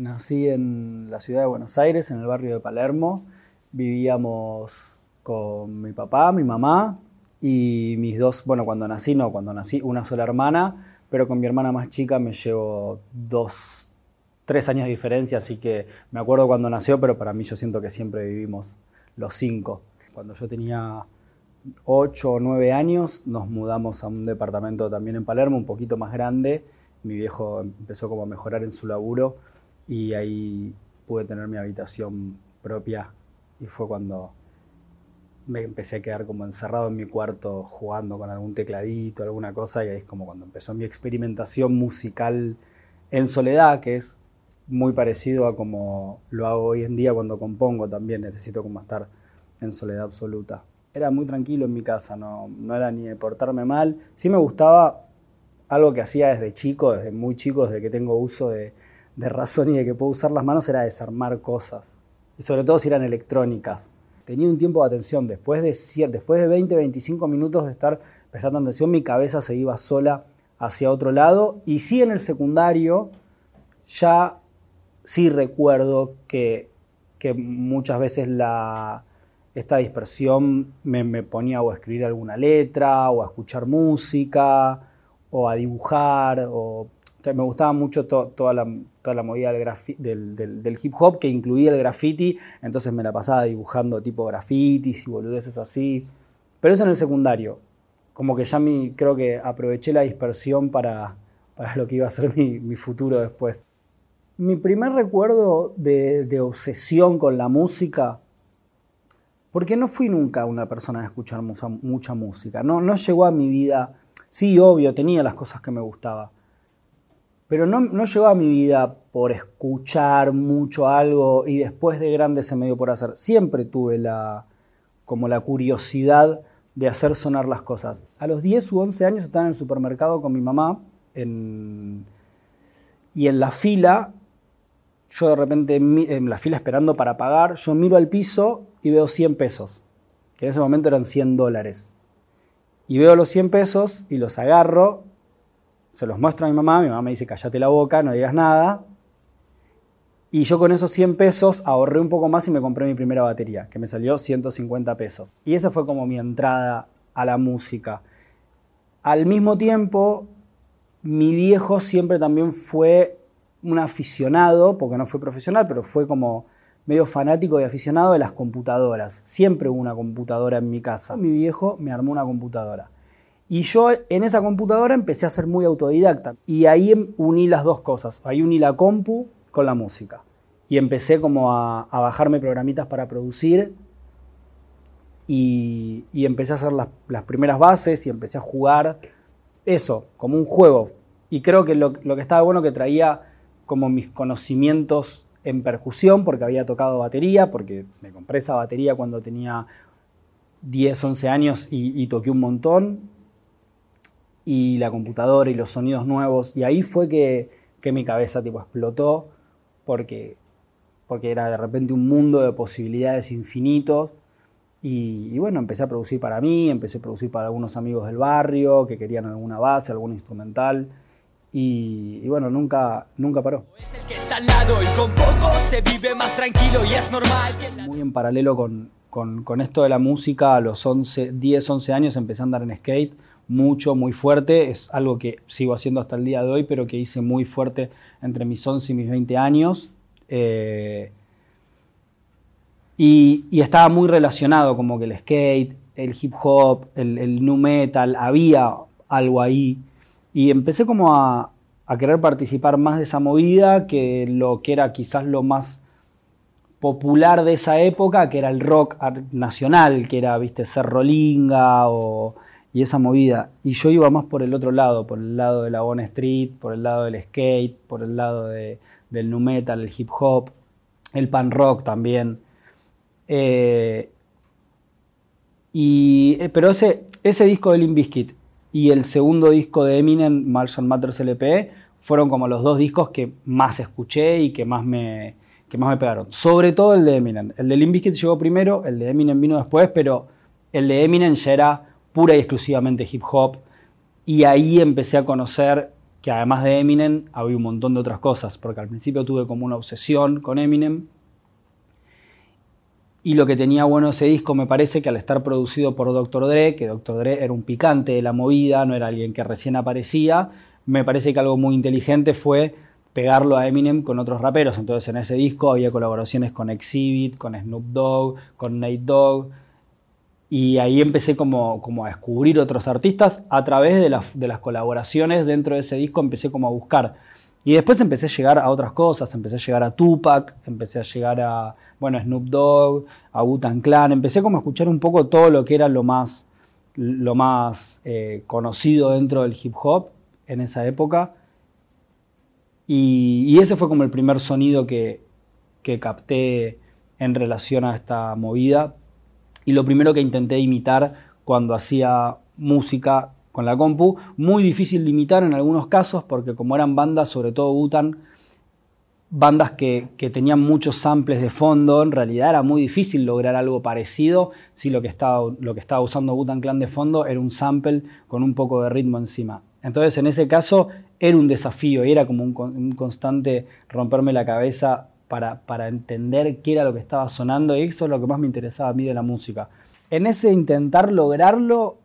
Nací en la ciudad de Buenos Aires, en el barrio de Palermo. Vivíamos con mi papá, mi mamá y mis dos, bueno, cuando nací, no, cuando nací, una sola hermana, pero con mi hermana más chica me llevo dos, tres años de diferencia, así que me acuerdo cuando nació, pero para mí yo siento que siempre vivimos los cinco. Cuando yo tenía ocho o nueve años nos mudamos a un departamento también en Palermo, un poquito más grande. Mi viejo empezó como a mejorar en su laburo y ahí pude tener mi habitación propia y fue cuando me empecé a quedar como encerrado en mi cuarto jugando con algún tecladito, alguna cosa, y ahí es como cuando empezó mi experimentación musical en soledad, que es muy parecido a como lo hago hoy en día cuando compongo también, necesito como estar en soledad absoluta. Era muy tranquilo en mi casa, no, no era ni de portarme mal, sí me gustaba algo que hacía desde chico, desde muy chico, desde que tengo uso de, de razón y de que puedo usar las manos, era desarmar cosas, y sobre todo si eran electrónicas tenía un tiempo de atención. Después de, después de 20, 25 minutos de estar prestando atención, mi cabeza se iba sola hacia otro lado. Y sí en el secundario, ya sí recuerdo que, muchas veces la, esta dispersión me, me, ponía o a escribir alguna letra, o a escuchar música, o a dibujar, o me gustaba mucho toda, la, toda la movida del, del, hip hop que incluía el graffiti, entonces me la pasaba dibujando tipo grafitis y boludeces así. Pero eso en el secundario. Como que ya mi, creo que aproveché la dispersión para, para lo que iba a ser mi, mi futuro después. Mi primer recuerdo de, de, obsesión con la música, porque no fui nunca una persona de escuchar mucha, mucha música, no, no llegó a mi vida, sí, obvio, tenía las cosas que me gustaban pero no, no llegó a mi vida por escuchar mucho algo y después de grande se me dio por hacer. Siempre tuve la, como la curiosidad de hacer sonar las cosas. A los 10 u 11 años estaba en el supermercado con mi mamá y en la fila, yo de repente en la fila esperando para pagar, yo miro al piso y veo 100 pesos, que en ese momento eran 100 dólares. Y veo los 100 pesos y los agarro se los muestro a mi mamá, mi mamá me dice, cállate la boca, no digas nada. Y yo con esos 100 pesos ahorré un poco más y me compré mi primera batería, que me salió 150 pesos. Y esa fue como mi entrada a la música. Al mismo tiempo, mi viejo siempre también fue un aficionado, porque no fue profesional, pero fue como medio fanático y aficionado de las computadoras. Siempre hubo una computadora en mi casa. Mi viejo me armó una computadora. Y yo en esa computadora empecé a ser muy autodidacta. Y ahí em, uní las dos cosas. Ahí uní la compu con la música. Y empecé como a, bajarme programitas para producir. Y, empecé a hacer las, primeras bases y empecé a jugar eso, como un juego. Y creo que lo, que estaba bueno que traía como mis conocimientos en percusión, porque había tocado batería, porque me compré esa batería cuando tenía 10, 11 años y toqué un montón y la computadora y los sonidos nuevos. Y ahí fue que, mi cabeza tipo explotó porque, porque era de repente un mundo de posibilidades infinitos. Y, bueno, empecé a producir para mí, empecé a producir para algunos amigos del barrio que querían alguna base, algún instrumental. Y, bueno, nunca, nunca paró. Muy en paralelo con, con, con, esto de la música, a los 11, 10, 11 años empecé a andar en skate mucho, muy fuerte. Es algo que sigo haciendo hasta el día de hoy, pero que hice muy fuerte entre mis 11 y mis 20 años. Eh, y, estaba muy relacionado como que el skate, el hip hop, el, el nu metal, había algo ahí. Y empecé como a, querer participar más de esa movida que lo que era quizás lo más popular de esa época, que era el rock nacional, que era, viste, Cerrolinga o y esa movida. Y yo iba más por el otro lado, por el lado de la Bone Street, por el lado del skate, por el lado de, del nu metal, el hip hop, el pan rock también. Eh, y, eh, pero ese, ese disco de Limp Bizkit y el segundo disco de Eminem, Marshall Matters LP, fueron como los dos discos que más escuché y que más me, que más me pegaron. Sobre todo el de Eminem. El de Limp Bizkit llegó primero, el de Eminem vino después, pero el de Eminem ya era pura y exclusivamente hip hop. Y ahí empecé a conocer que además de Eminem había un montón de otras cosas, porque al principio tuve como una obsesión con Eminem. Y lo que tenía bueno ese disco me parece que al estar producido por Dr. Dre, que Dr. Dre era un picante de la movida, no era alguien que recién aparecía, me parece que algo muy inteligente fue pegarlo a Eminem con otros raperos. Entonces en ese disco había colaboraciones con Exhibit, con Snoop Dogg, con Nate Dogg. Y ahí empecé como, como a descubrir otros artistas a través de las, de las colaboraciones dentro de ese disco, empecé como a buscar. Y después empecé a llegar a otras cosas, empecé a llegar a Tupac, empecé a llegar a, bueno, Snoop Dogg, a Wu-Tang Clan, empecé como a escuchar un poco todo lo que era lo más, lo más eh, conocido dentro del hip hop en esa época. Y, ese fue como el primer sonido que, que capté en relación a esta movida. Y lo primero que intenté imitar cuando hacía música con la compu. Muy difícil de imitar en algunos casos porque como eran bandas, sobre todo Butan, bandas que, tenían muchos samples de fondo, en realidad era muy difícil lograr algo parecido si lo que estaba, lo que estaba usando Butan Clan de fondo era un sample con un poco de ritmo encima. Entonces en ese caso era un desafío y era como un, constante romperme la cabeza para, para, entender qué era lo que estaba sonando y eso es lo que más me interesaba a mí de la música. En ese intentar lograrlo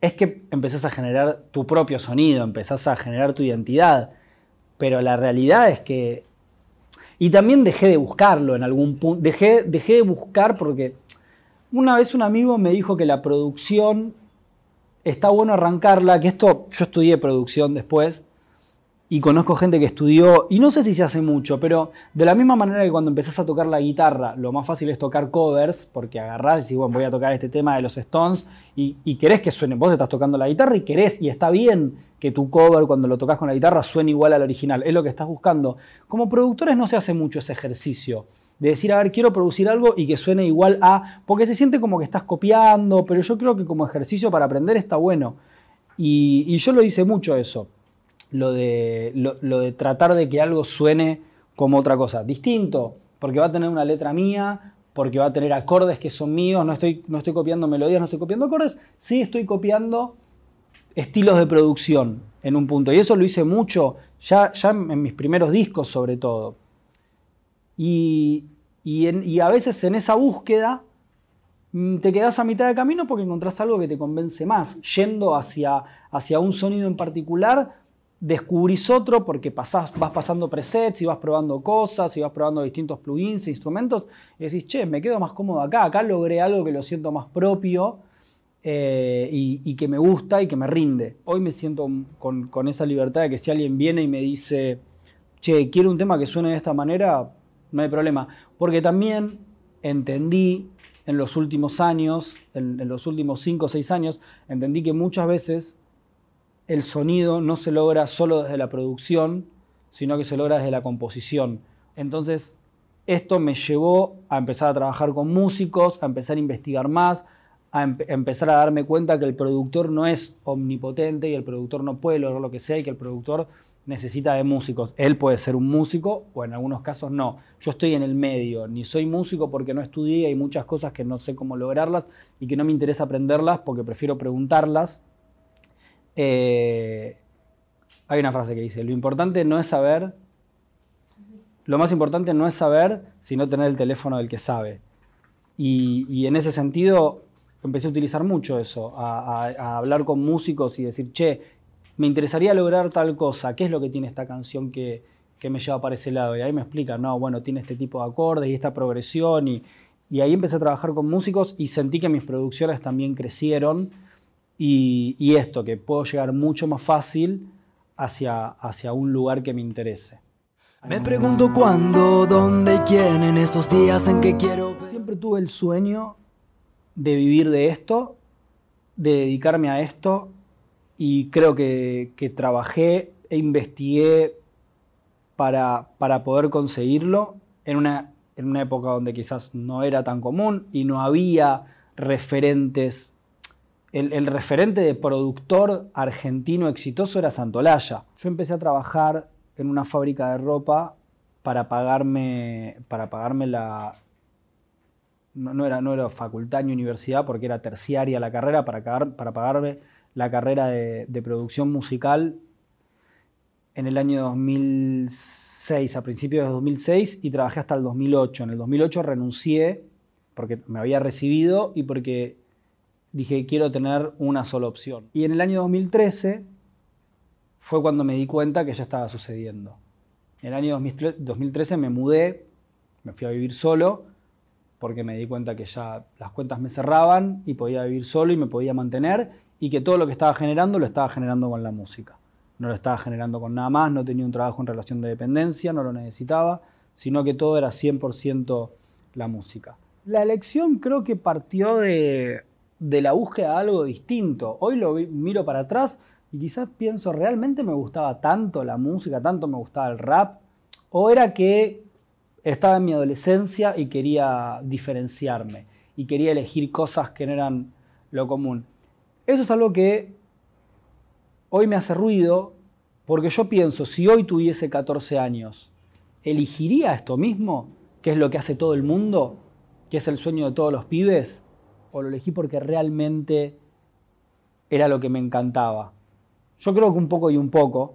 es que empezás a generar tu propio sonido, empezás a generar tu identidad, pero la realidad es que... Y también dejé de buscarlo en algún punto, dejé, dejé de buscar porque una vez un amigo me dijo que la producción está bueno arrancarla, que esto yo estudié producción después y conozco gente que estudió, y no sé si se hace mucho, pero de la misma manera que cuando empezás a tocar la guitarra, lo más fácil es tocar covers, porque agarrás y decís, bueno, voy a tocar este tema de los Stones, y, y querés que suene, vos estás tocando la guitarra y querés, y está bien que tu cover cuando lo tocas con la guitarra suene igual al original, es lo que estás buscando. Como productores no se hace mucho ese ejercicio de decir, a ver, quiero producir algo y que suene igual a, porque se siente como que estás copiando, pero yo creo que como ejercicio para aprender está bueno. Y, yo lo hice mucho eso, lo de, lo, de tratar de que algo suene como otra cosa, distinto, porque va a tener una letra mía, porque va a tener acordes que son míos, no estoy, no estoy copiando melodías, no estoy copiando acordes, sí estoy copiando estilos de producción en un punto. Y eso lo hice mucho, ya, ya en mis primeros discos sobre todo. Y, y, a veces en esa búsqueda mm, te quedas a mitad de camino porque encontrás algo que te convence más. Yendo hacia, hacia un sonido en particular, descubrís otro porque vas pasando presets y vas probando cosas y vas probando distintos plugins e instrumentos y decís, che, me quedo más cómodo acá, acá logré algo que lo siento más propio eh, y, que me gusta y que me rinde. Hoy me siento con, esa libertad de que si alguien viene y me dice, che, quiero un tema que suene de esta manera, no hay problema. Porque también entendí en los últimos años, en, los últimos 5 o 6 años, entendí que muchas veces el sonido no se logra solo desde la producción, sino que se logra desde la composición. Entonces, esto me llevó a empezar a trabajar con músicos, a empezar a investigar más, a empezar a darme cuenta que el productor no es omnipotente y el productor no puede lograr lo que sea y que el productor necesita de músicos. Él puede ser un músico o en algunos casos no. Yo estoy en el medio, ni soy músico porque no estudié, hay muchas cosas que no sé cómo lograrlas y que no me interesa aprenderlas porque prefiero preguntarlas. Eh, hay una frase que dice, lo importante no es saber, lo más importante no es saber, sino tener el teléfono del que sabe. Y, en ese sentido empecé a utilizar mucho eso, a hablar con músicos y decir, che, me interesaría lograr tal cosa, ¿qué es lo que tiene esta canción que, me lleva para ese lado? Y ahí me explican, no, bueno, tiene este tipo de acordes y esta progresión y, ahí empecé a trabajar con músicos y sentí que mis producciones también crecieron y, esto, que puedo llegar mucho más fácil hacia, hacia un lugar que me interese. Me pregunto cuándo, dónde y quién en esos días en que quiero... Siempre tuve el sueño de vivir de esto, de dedicarme a esto y creo que, trabajé e investigué para, poder conseguirlo en una, en una época donde quizás no era tan común y no había referentes. El, referente de productor argentino exitoso era Santolaya. Yo empecé a trabajar en una fábrica de ropa para pagarme, para pagarme la... No, era, no era facultad ni universidad porque era terciaria la carrera, para, para pagarme la carrera de, producción musical en el año 2006, a principios de 2006, y trabajé hasta el 2008. En el 2008 renuncié porque me había recibido y porque dije quiero tener una sola opción. Y en el año 2013 fue cuando me di cuenta que ya estaba sucediendo. En el año 2013 me mudé, me fui a vivir solo, porque me di cuenta que ya las cuentas me cerraban y podía vivir solo y me podía mantener y que todo lo que estaba generando lo estaba generando con la música. No lo estaba generando con nada más, no tenía un trabajo en relación de dependencia, no lo necesitaba, sino que todo era 100% la música. La elección creo que partió de, de la búsqueda de algo distinto. Hoy lo miro para atrás y quizás pienso, ¿realmente me gustaba tanto la música, tanto me gustaba el rap? ¿O era que estaba en mi adolescencia y quería diferenciarme y quería elegir cosas que no eran lo común? Eso es algo que hoy me hace ruido porque yo pienso, si hoy tuviese 14 años, ¿elegiría esto mismo? ¿Qué es lo que hace todo el mundo? ¿Qué es el sueño de todos los pibes? ¿O lo elegí porque realmente era lo que me encantaba? Yo creo que un poco y un poco,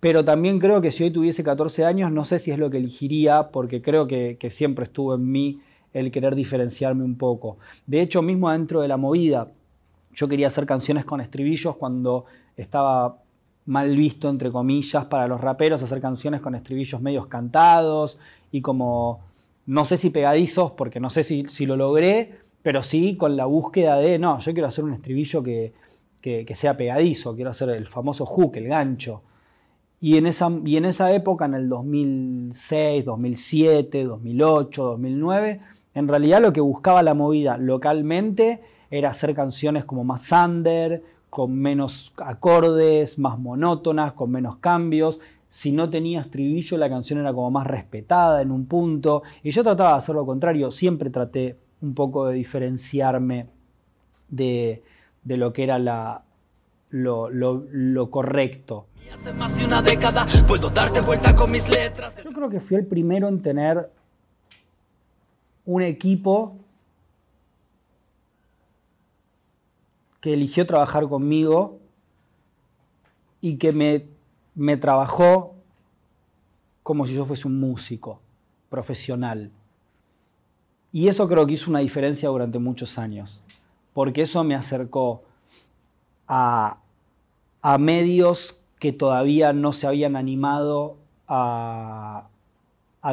pero también creo que si hoy tuviese 14 años, no sé si es lo que elegiría, porque creo que, siempre estuvo en mí el querer diferenciarme un poco. De hecho, mismo dentro de la movida, yo quería hacer canciones con estribillos cuando estaba mal visto, entre comillas, para los raperos hacer canciones con estribillos medios cantados y como, no sé si pegadizos, porque no sé si, si lo logré, pero sí con la búsqueda de, no, yo quiero hacer un estribillo que, que, sea pegadizo, quiero hacer el famoso hook, el gancho. Y en, esa, y en esa época, en el 2006, 2007, 2008, 2009, en realidad lo que buscaba la movida localmente era hacer canciones como más under, con menos acordes, más monótonas, con menos cambios. Si no tenía estribillo, la canción era como más respetada en un punto. Y yo trataba de hacer lo contrario, siempre traté un poco de diferenciarme de, de lo que era la, lo, lo, correcto. Hace más de una década puedo darte vuelta con mis letras. Yo creo que fui el primero en tener un equipo que eligió trabajar conmigo y que me, me trabajó como si yo fuese un músico profesional. Y eso creo que hizo una diferencia durante muchos años porque eso me acercó a, medios que todavía no se habían animado a,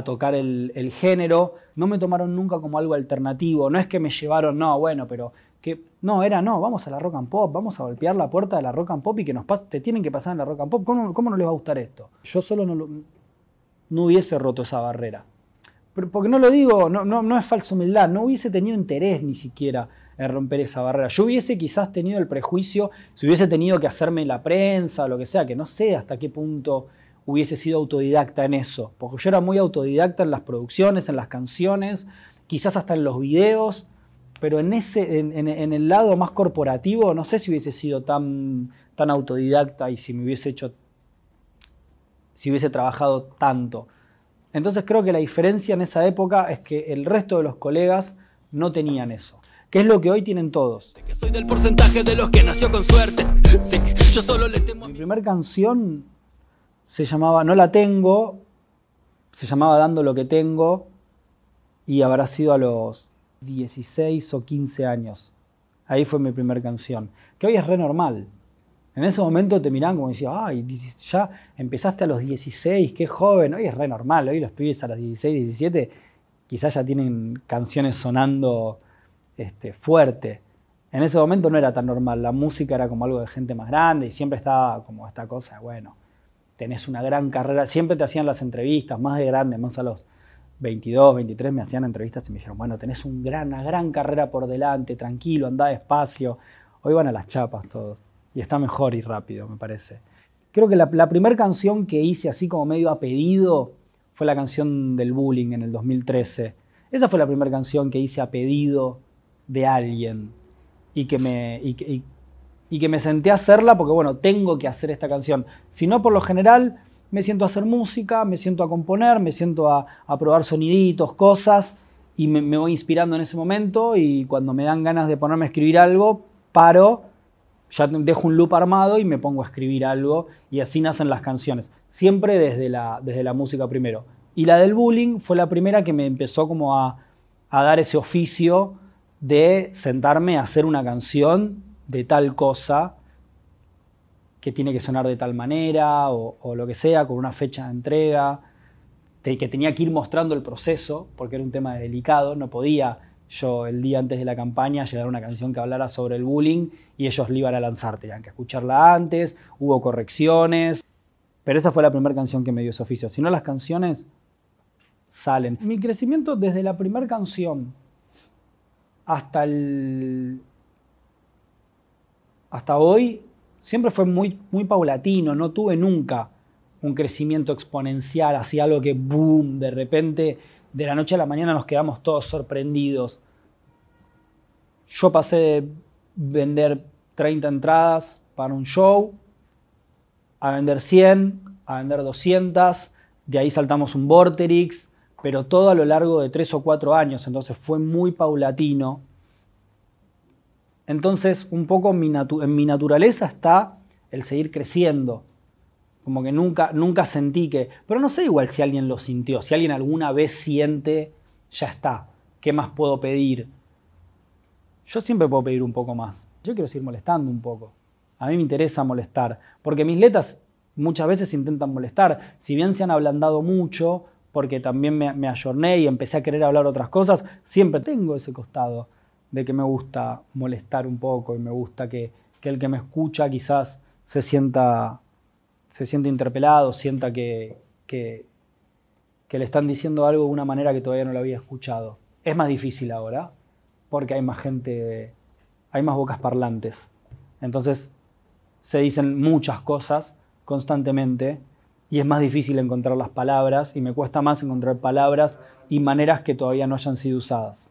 tocar el, género, no me tomaron nunca como algo alternativo, no es que me llevaron, no, bueno, pero que no, era no, vamos a la rock and pop, vamos a golpear la puerta de la rock and pop y que nos te tienen que pasar en la rock and pop, ¿cómo, cómo no les va a gustar esto? Yo solo no, no hubiese roto esa barrera. porque no lo digo, no, no, no es falsa humildad, no hubiese tenido interés ni siquiera romper esa barrera. Yo hubiese quizás tenido el prejuicio, si hubiese tenido que hacerme la prensa o lo que sea, que no sé hasta qué punto hubiese sido autodidacta en eso, porque yo era muy autodidacta en las producciones, en las canciones, quizás hasta en los videos, pero en, ese, en, el lado más corporativo no sé si hubiese sido tan, tan autodidacta y si me hubiese hecho, si hubiese trabajado tanto. Entonces creo que la diferencia en esa época es que el resto de los colegas no tenían eso que es lo que hoy tienen todos. Soy del porcentaje de los que nació con suerte. yo solo le temo Mi primera canción se llamaba No la tengo, se llamaba Dando lo que tengo y habrá sido a los 16 o 15 años. Ahí fue mi primera canción, que hoy es re normal. En ese momento te miran como decía, ay, ya empezaste a los 16, qué joven, hoy es re normal, hoy los pibes a los 16, 17 quizás ya tienen canciones sonando este, fuerte. En ese momento no era tan normal, la música era como algo de gente más grande y siempre estaba como esta cosa, bueno, tenés una gran carrera, siempre te hacían las entrevistas, más de grande, más a los 22, 23 me hacían entrevistas y me dijeron, bueno, tenés una gran carrera por delante, tranquilo, anda despacio. Hoy van a las chapas todos y está mejor y rápido, me parece. Creo que la, primera canción que hice así como medio a pedido fue la canción del bullying en el 2013. Esa fue la primera canción que hice a pedido de alguien y que me, y, que me senté a hacerla porque, bueno, tengo que hacer esta canción. Si no, por lo general, me siento a hacer música, me siento a componer, me siento a, probar soniditos, cosas, y me, me, voy inspirando en ese momento y cuando me dan ganas de ponerme a escribir algo, paro, ya dejo un loop armado y me pongo a escribir algo y así nacen las canciones. Siempre desde la, desde la música primero. Y la del bullying fue la primera que me empezó como a, dar ese oficio de sentarme a hacer una canción de tal cosa que tiene que sonar de tal manera o, lo que sea, con una fecha de entrega, que tenía que ir mostrando el proceso, porque era un tema delicado, no podía yo el día antes de la campaña llegar a una canción que hablara sobre el bullying y ellos le iban a lanzar, tenían que escucharla antes, hubo correcciones, pero esa fue la primera canción que me dio ese oficio. Si no, las canciones salen. Mi crecimiento desde la primera canción hasta el hasta hoy siempre fue muy, muy paulatino, no tuve nunca un crecimiento exponencial, así algo que boom, de repente de la noche a la mañana nos quedamos todos sorprendidos. Yo pasé de vender 30 entradas para un show a vender 100, a vender 200, de ahí saltamos un Vorterix, pero todo a lo largo de 3 o 4 años, entonces fue muy paulatino. Entonces, un poco en mi, naturaleza está el seguir creciendo. Como que nunca, nunca sentí que... Pero no sé igual si alguien lo sintió, si alguien alguna vez siente, ya está, ¿qué más puedo pedir? Yo siempre puedo pedir un poco más. Yo quiero seguir molestando un poco. A mí me interesa molestar, porque mis letras muchas veces intentan molestar. Si bien se han ablandado mucho, porque también me, me ayorné y empecé a querer hablar otras cosas, siempre tengo ese costado de que me gusta molestar un poco y me gusta que, que el que me escucha quizás se sienta se siente interpelado, sienta que, que, le están diciendo algo de una manera que todavía no lo había escuchado. Es más difícil ahora, porque hay más gente, hay más bocas parlantes. Entonces se dicen muchas cosas constantemente y es más difícil encontrar las palabras y me cuesta más encontrar palabras y maneras que todavía no hayan sido usadas.